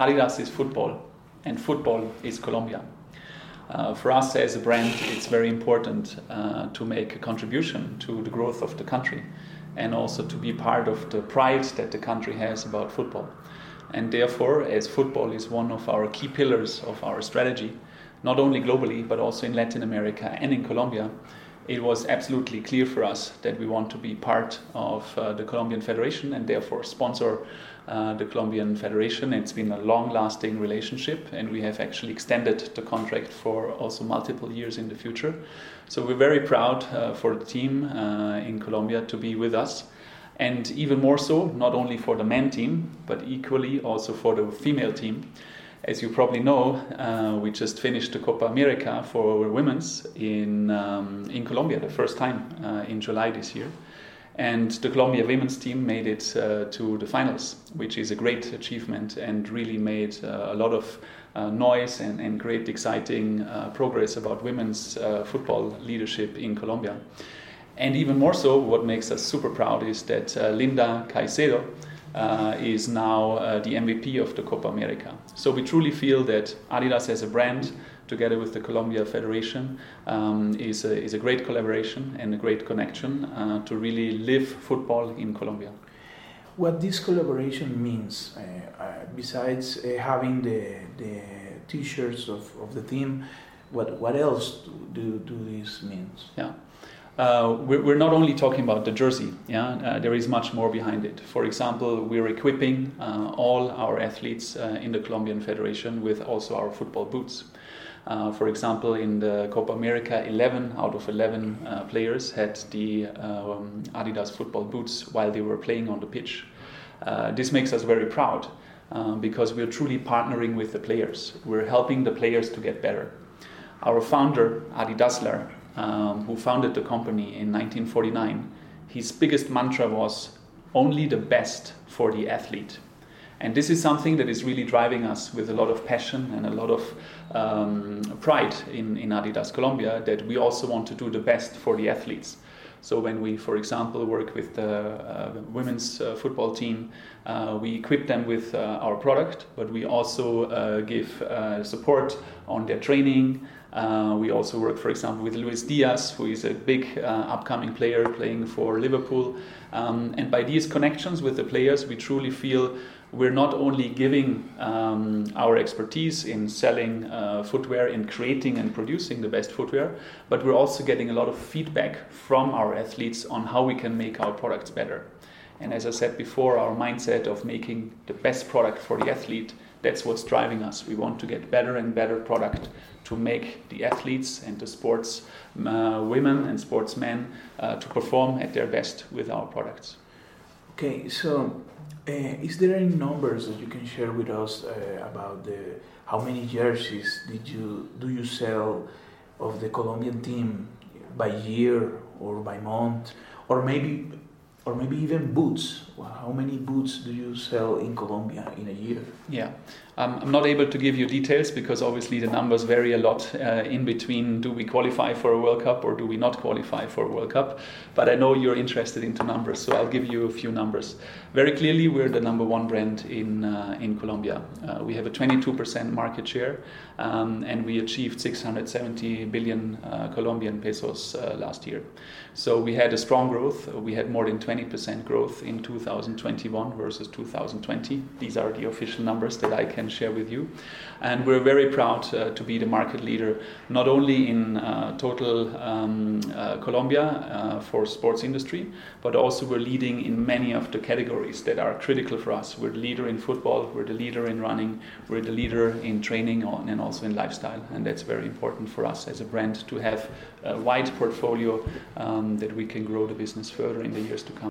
Adidas is football, and football is Colombia. Uh, for us as a brand, it's very important uh, to make a contribution to the growth of the country and also to be part of the pride that the country has about football. And therefore, as football is one of our key pillars of our strategy, not only globally but also in Latin America and in Colombia, it was absolutely clear for us that we want to be part of uh, the Colombian Federation and therefore sponsor uh, the Colombian Federation. It's been a long lasting relationship, and we have actually extended the contract for also multiple years in the future. So we're very proud uh, for the team uh, in Colombia to be with us. And even more so, not only for the men team, but equally also for the female team. As you probably know, uh, we just finished the Copa America for women's in, um, in Colombia, the first time uh, in July this year. And the Colombia women's team made it uh, to the finals, which is a great achievement and really made uh, a lot of uh, noise and, and, great exciting uh, progress about women's football leadership in Colombia. And even more so, what makes us super proud is that Linda Caicedo, uh, is now uh, the MVP of the Copa America. So we truly feel that Adidas as a brand, together with the Colombia Federation, um, is, a, is a great collaboration and a great connection uh, to really live football in Colombia. What this collaboration means, uh, uh, besides uh, having the, the t-shirts of, of the team, what, what else do, do this means? Yeah uh, we're, not only talking about the jersey. Yeah, uh, there is much more behind it. For example, we're equipping uh, all our athletes uh, in the Colombian Federation with also our football boots. Uh, for example, in the Copa America, 11 out of 11 uh, players had the um, Adidas football boots while they were playing on the pitch. this makes us very proud because we're truly partnering with the players. We're helping the players to get better. Our founder, Adi Dassler, um, who founded the company in 1949, his biggest mantra was only the best for the athlete. And this is something that is really driving us with a lot of passion and a lot of um, pride in, in Adidas Colombia that we also want to do the best for the athletes. So when we, for example, work with the uh, women's uh, football team, uh, we equip them with uh, our product, but we also uh, give uh, support on their training. we also work, for example, with Luis Diaz, who is a big upcoming player playing for Liverpool. Um, and by these connections with the players, we truly feel we're not only giving um, our expertise in selling uh, footwear, in creating and producing the best footwear, but we're also getting a lot of feedback from our athletes on how we can make our products better. And as I said before, our mindset of making the best product for the athlete, that's what's driving us. We want to get better and better product to make the athletes and the sports uh, women and sportsmen uh, to perform at their best with our products. Okay, so uh, is there any numbers that you can share with us uh, about the how many jerseys did you do you sell of the Colombian team by year or by month, or maybe or maybe even boots. How many boots do you sell in Colombia in a year? Yeah, um, I'm not able to give you details because obviously the numbers vary a lot uh, in between. Do we qualify for a World Cup or do we not qualify for a World Cup? But I know you're interested into numbers, so I'll give you a few numbers. Very clearly, we're the number one brand in uh, in Colombia. Uh, we have a 22% market share, um, and we achieved 670 billion uh, Colombian pesos uh, last year. So we had a strong growth. We had more than 20% growth in 2021 versus 2020. These are the official numbers that I can share with you. And we're very proud uh, to be the market leader, not only in uh, total um, uh, Colombia uh, for sports industry, but also we're leading in many of the categories that are critical for us. We're the leader in football, we're the leader in running, we're the leader in training and also in lifestyle. And that's very important for us as a brand to have a wide portfolio um, that we can grow the business further in the years to come.